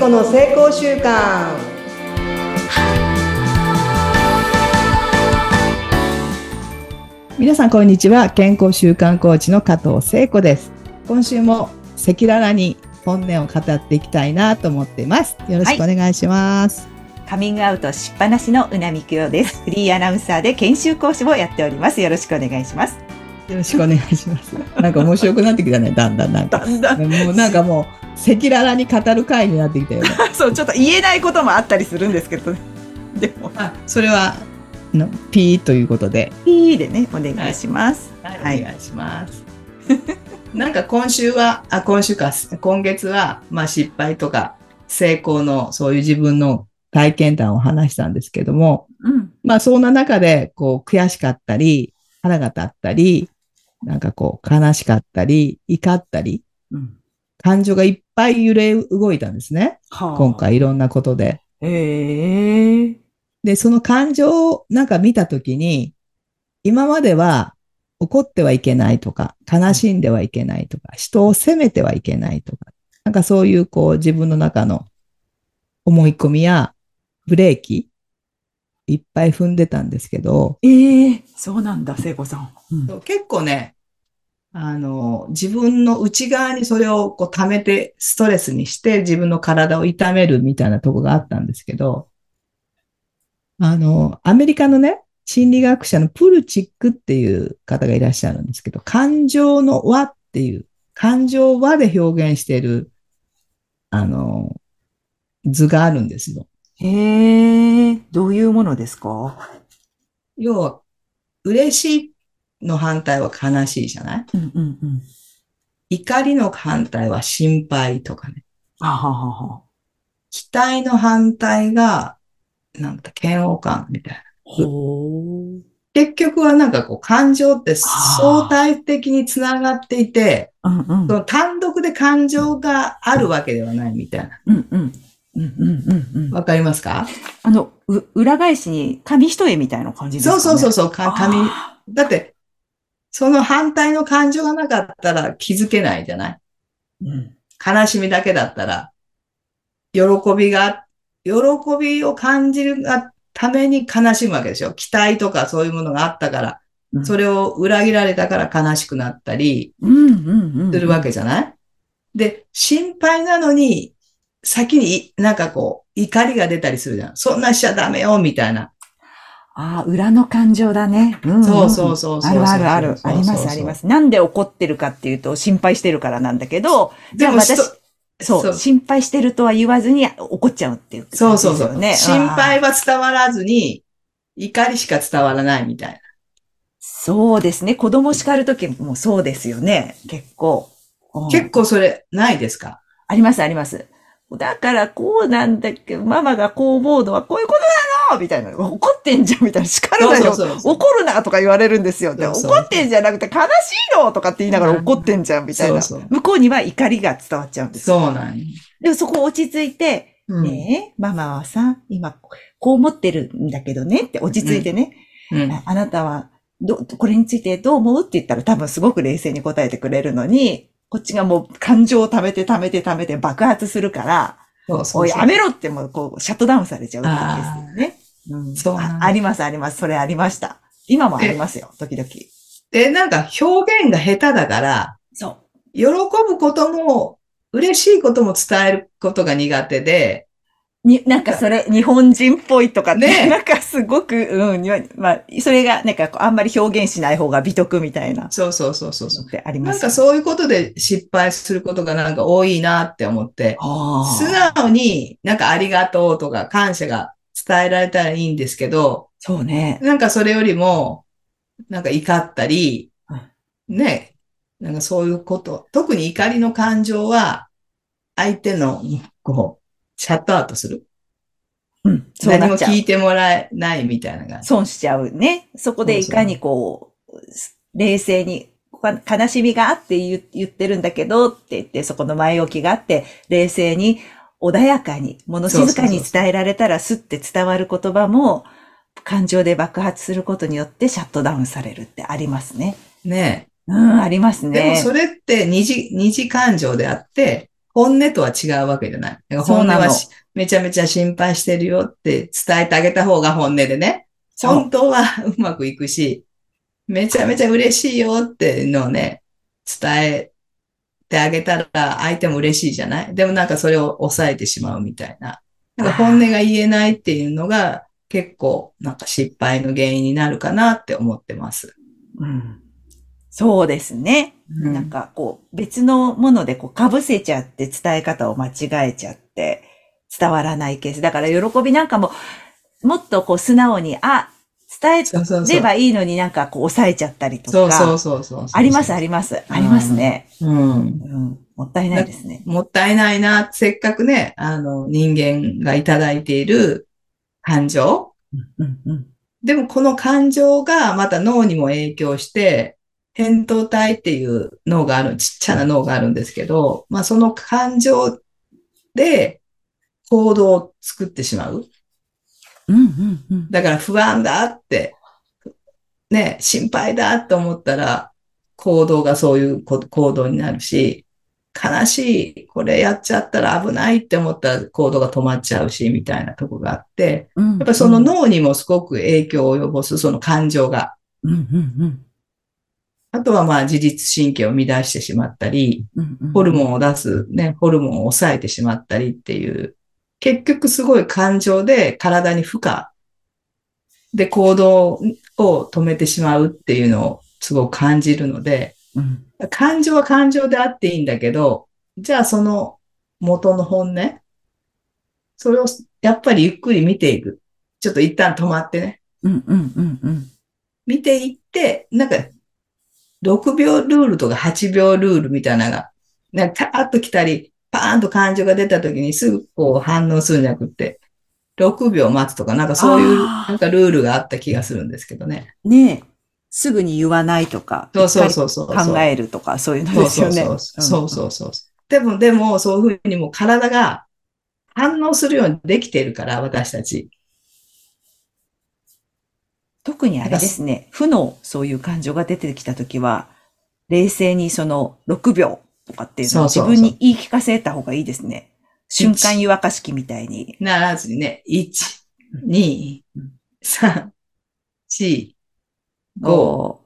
子の成功習慣皆さんこんにちは健康習慣コーチの加藤聖子です今週も赤裸々に本音を語っていきたいなと思っていますよろしくお願いします、カミングアウトしっぱなしのうなみくよです。フリーアナウンサーで研修講師をやっております。よろしくお願いします。よろしくお願いしますなんか面白くなってきたねだんだんなんかだんだん。もうなんかもう赤裸々に語る回になってきたよね そう、ちょっと言えないこともあったりするんですけどね。でも、あそれはのピーということでピーでね、お願いします。はい、お願いします。なんか今週は、あ、今週か、今月は、まあ失敗とか成功のそういう自分の体験談を話したんですけども、うん。まあそんな中で、こう悔しかったり、腹が立ったり、なんかこう悲しかったり、怒ったり、うん。感情がいっぱい揺れ動いたんですね。はあ今。回いろんなことで。へえ。で、その感情をなんか見たときに、今までは怒ってはいけないとか、悲しんではいけないとか、人を責めてはいけないとか、なんかそういうこう自分の中の思い込みやブレーキ、いっぱい踏んでたんですけど、ええそうなんだ、聖子さん。うん結構ね、あの、自分の内側にそれをこう溜めてストレスにして自分の体を痛めるみたいなとこがあったんですけど、あの、アメリカのね、心理学者のプルチックっていう方がいらっしゃるんですけど、感情の輪っていう、感情輪で表現している、あの、図があるんですよ。へえ、どういうものですか？要は、嬉しいの反対は悲しいじゃない？うんうんうん。怒りの反対は心配とかね。はははは。期待の反対が、なんだ、嫌悪感みたいな。結局はなんかこう感情って相対的につながっていて、うんうん。その単独で感情があるわけではないみたいな。うんうん。うんうんうんうん。わかりますか？あの、う、裏返しに紙一重みたいな感じですかね？そうそうそうそう、か紙。あだって、その反対の感情がなかったら気づけないじゃない？ーうん。悲しみだけだったら、喜びが、喜びを感じるがために悲しむわけでしょ。期待とかそういうものがあったから、うんそれを裏切られたから悲しくなったりうんうんうん。するわけじゃない？で、心配なのに、先になんかこう、怒りが出たりするじゃん。そんなしちゃダメよ、みたいな。ああ、裏の感情だね。うんんそうそうそうあるあるある。ありますあります。なんで怒ってるかっていうと、心配してるからなんだけど、じゃあ私そう心配してるとは言わずに怒っちゃうっていう、そうそうそう。ね。心配は伝わらずに、怒りしか伝わらないみたいな。そうですね。子供叱るときもそうですよね。結構。うん結構それないですか？ありますあります。だからこうなんだけど、ママがこう思うのはこういうことなのみたいな。怒ってんじゃんみたいな。叱るなよ。怒るなとか言われるんですよ。怒ってんじゃなくて悲しいのとかって言いながら怒ってんじゃんみたいな。そうそう向こうには怒りが伝わっちゃうんです。そうなんよでもそこ落ち着いて、うんねえ、ママはさ、今こう思ってるんだけどねって落ち着いてね。うんああなたは、ど、これについてどう思う？って言ったら多分すごく冷静に答えてくれるのに、こっちがもう感情を溜めて溜めて溜めて爆発するから、そうそうやめろってもうこうシャットダウンされちゃうんですよね。うんそうあありますあります。それありました。今もありますよ、時々。で、なんか表現が下手だから、そう。喜ぶことも、嬉しいことも伝えることが苦手で、に、なんかそれ、日本人っぽいとかね。ねなんかすごく、うん、にまあ、それが、なんかあんまり表現しない方が美徳みたいな、そうそうそうそうそう。ってありますなんかそういうことで失敗することがなんか多いなって思って、素直になんかありがとうとか感謝が伝えられたらいいんですけど、そうね。なんかそれよりも、なんか怒ったり、ね、なんかそういうこと、特に怒りの感情は、相手の、こう、シャットアウトする。うん。そう何も聞。いてもらえないみたいな感じ。損しちゃうね。そこでいかにこう、冷静に、か悲しみがあって言言ってるんだけどって言って、そこの前置きがあって、冷静に、穏やかに、物静かに伝えられたらスッて伝わる言葉も、感情で爆発することによってシャットダウンされるってありますね。ねうん、ありますでもね。それって二次、二次感情であって、本音とは違うわけじゃない。本音はしめちゃめちゃ心配してるよって伝えてあげた方が本音でね。本当はうまくいくし、めちゃめちゃ嬉しいよっていうのをね、伝えてあげたら相手も嬉しいじゃない？でもなんかそれを抑えてしまうみたいな。なんか本音が言えないっていうのが結構なんか失敗の原因になるかなって思ってます。うん。そうですね。うんなんかこう別のものでこう被せちゃって伝え方を間違えちゃって伝わらないケース。だから喜びなんかももっとこう素直に、あ、伝えればいいのになんかこう抑えちゃったりとか。そうそうそうそうそう。あります、あります。ありますね。うん。うん。もったいないですね。もったいないな。せっかくね、あの、人間がいただいている感情。うん、うん。でもこの感情がまた脳にも影響して、扁桃体っていう脳がある、ちっちゃな脳があるんですけど、まあその感情で行動を作ってしまう。うん、うん、うん。だから不安だって、ね、心配だって思ったら、行動がそういうこ行動になるし、悲しい、これやっちゃったら危ないって思ったら行動が止まっちゃうし、みたいなとこがあって、ややっぱりその、脳にもすごく影響を及ぼす、その感情が。うん、うん、あとはまあ自律神経を乱してしまったり、うん。うんホルモンを出す、ね、ホルモンを抑えてしまったりっていう、結局すごい感情で体に負荷で行動を止めてしまうっていうのをすごく感じるので、うん。感情は感情であっていいんだけど、じゃあその元の本音、それをやっぱりゆっくり見ていく。ちょっと一旦止まってね。うん、うん、うん、うん。見ていって、なんか、6秒ルールとか8秒ルールみたいなのが、なんか、パーッと来たり、パーンと感情が出た時にすぐこう反応するんじゃなくって、6秒待つとか、なんかそういう、なんかルールがあった気がするんですけどね。ねえ。すぐに言わないとか。そうそうそうそう。考えるとか、そういうのそうですよね。そうそう。そうそうそう。でも、でも、そういうふうにもう体が反応するようにできているから、私たち。特にあれですね、負のそういう感情が出てきたときは、冷静にその6秒とかっていうのを自分に言い聞かせた方がいいですね。瞬間湯沸かし器みたいに。ならずにね、1、2、3、4、5、5、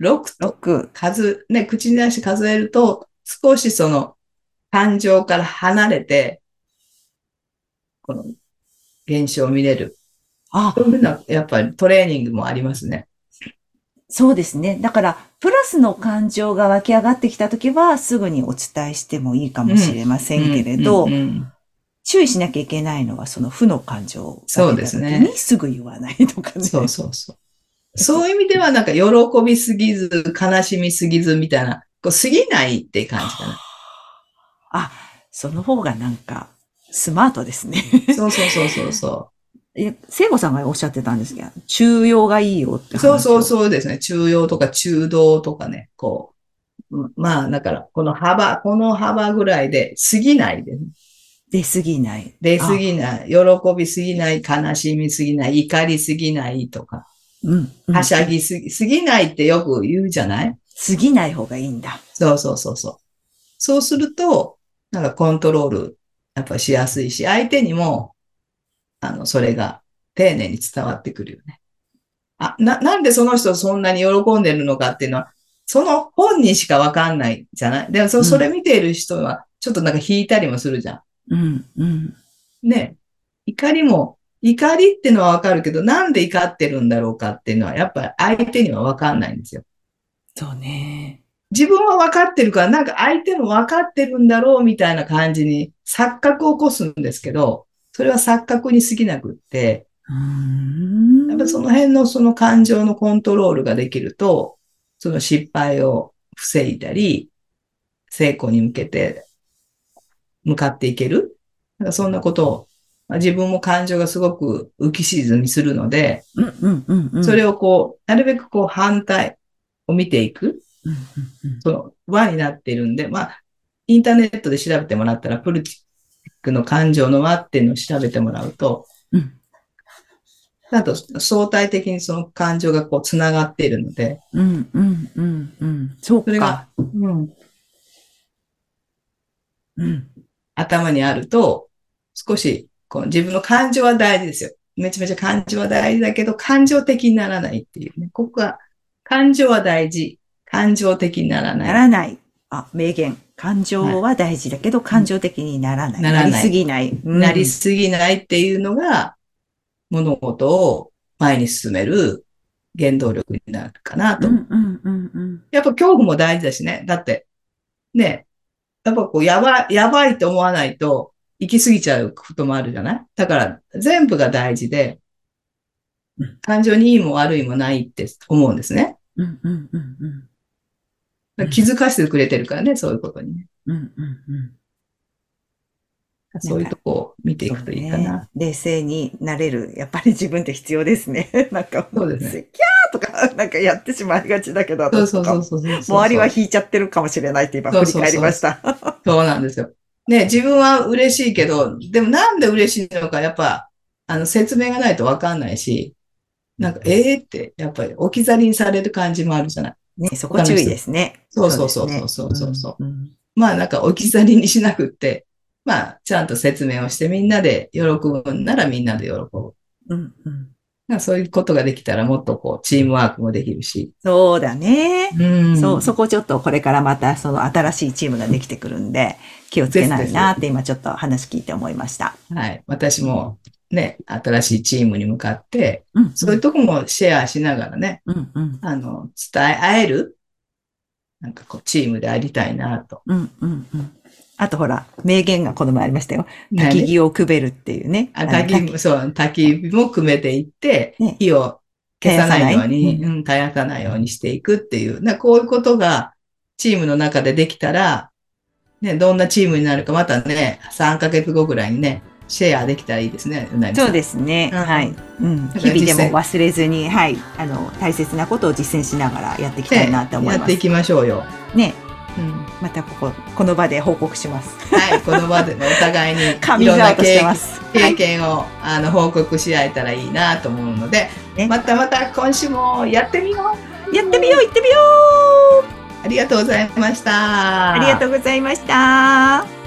6と6、数、ね、口に出して数えると、少しその感情から離れて、この現象を見れる。あ、そういうふうな、やっぱりトレーニングもありますね。そうですね。だから、プラスの感情が湧き上がってきたときは、すぐにお伝えしてもいいかもしれませんけれど、注意しなきゃいけないのは、その負の感情そうですねにすぐ言わないとかね。そうそうそう。そういう意味では、なんか、喜びすぎず、悲しみすぎず、みたいな、こう、過ぎないって感じかな。あ、その方がなんか、スマートですね。そうそうそうそうそえ、聖子さんがおっしゃってたんですけど、中庸がいいよってそうそうう。そうですね。中庸とか中道とかね、こう。うんまあ、だから、この幅、この幅ぐらいで過ぎないでね。出過ぎない。出過ぎない、喜びすぎない、悲しみすぎない、怒りすぎないとか、うん。うんはしゃぎすぎ、すぎないってよく言うじゃない？過ぎない方がいいんだ。そうそうそうそう。そうすると、なんかコントロール、やっぱりしやすいし、相手にも、あの、それが丁寧に伝わってくるよね。あ、な、なんでその人そんなに喜んでるのかっていうのは、その本人しかわかんないじゃない？でもそ、うんそれ見ている人は、ちょっとなんか引いたりもするじゃん。うん、うん。ね、怒りも、怒りってのはわかるけど、なんで怒ってるんだろうかっていうのは、やっぱり相手にはわかんないんですよ。そうね。自分はわかってるから、なんか相手もわかってるんだろうみたいな感じに錯覚を起こすんですけど、それは錯覚に過ぎなくって。やっぱその辺のその感情のコントロールができると、その失敗を防いだり、成功に向けて向かっていける。なんかそんなことを、まあ自分も感情がすごく浮き沈みするので。それをこう、なるべくこう反対を見ていく。その輪になっているんで、まあ、インターネットで調べてもらったら、プルチックの感情の輪っていうのを調べてもらうと、うんあと相対的にその感情がこう繋がっているので、うん、うん、うん、うん。そうか。それが、うん、うん。頭にあると、少しこう自分の感情は大事ですよ。めちゃめちゃ感情は大事だけど、感情的にならないっていうね。ここは、感情は大事。感情的にならなない。らない。あ、名言。感情は大事だけど、感情的にならない。なりすぎない。うんなりすぎないっていうのが、物事を前に進める原動力になるかなと。うんうんうんうん。やっぱ恐怖も大事だしね。だって、ね、やっぱこう、やばい、やばいと思わないと、行き過ぎちゃうこともあるじゃない？だから、全部が大事でうん、感情にいいも悪いもないって思うんですね。うんうんうんうん。気づかせてくれてるからね、そういうことにね。うんうんうん。そういうとこを見ていくといいかそうねな。冷静になれる。やっぱり自分って必要ですね。なんか、そうですねキャーとか、なんかやってしまいがちだけど、そうそうそうそう周りは引いちゃってるかもしれないって今振り返りました。そうなんですよ。ね、自分は嬉しいけど、でもなんで嬉しいのか、やっぱ、あの、説明がないとわかんないし、なんか、ええって、やっぱり置き去りにされる感じもあるじゃない。ね、そこ注意ですね。そうそうそうですねそうそうそううんまあなんか置き去りにしなくって、まあちゃんと説明をしてみんなで喜ぶんならみんなで喜ぶ。うんうんまあそういうことができたらもっとこうチームワークもできるし。そうだね。うんそう、そこちょっとこれからまたその新しいチームができてくるんで、気をつけないなって今ちょっと話聞いて思いました。はい。私もね、新しいチームに向かって、うん。そういうとこもシェアしながらね、うんうん。あの、伝え合える、なんかこう、チームでありたいなと。うんうんうん。あとほら、名言がこの前ありましたよ。ね焚き木をくべるっていうね。あ、焚き、そう、焚き火も組めていって、ね火を消さないように、絶やさうん、絶やさないようにしていくっていう、なこういうことがチームの中でできたら、ね、どんなチームになるか、またね、3ヶ月後ぐらいにね、シェアできたらいいですね、そうですね。うんはい。うん。日々でも忘れずに、はい。あの、大切なことを実践しながらやっていきたいなって思います。やっていきましょうよ。ね。うんまたここ、この場で報告します。はい、この場でね、お互いに カいろんな。経験を、あの報告し合えたらいいなと思うので、ねまたまた今週もやってみようやってみよう、行ってみようありがとうございました。ありがとうございました。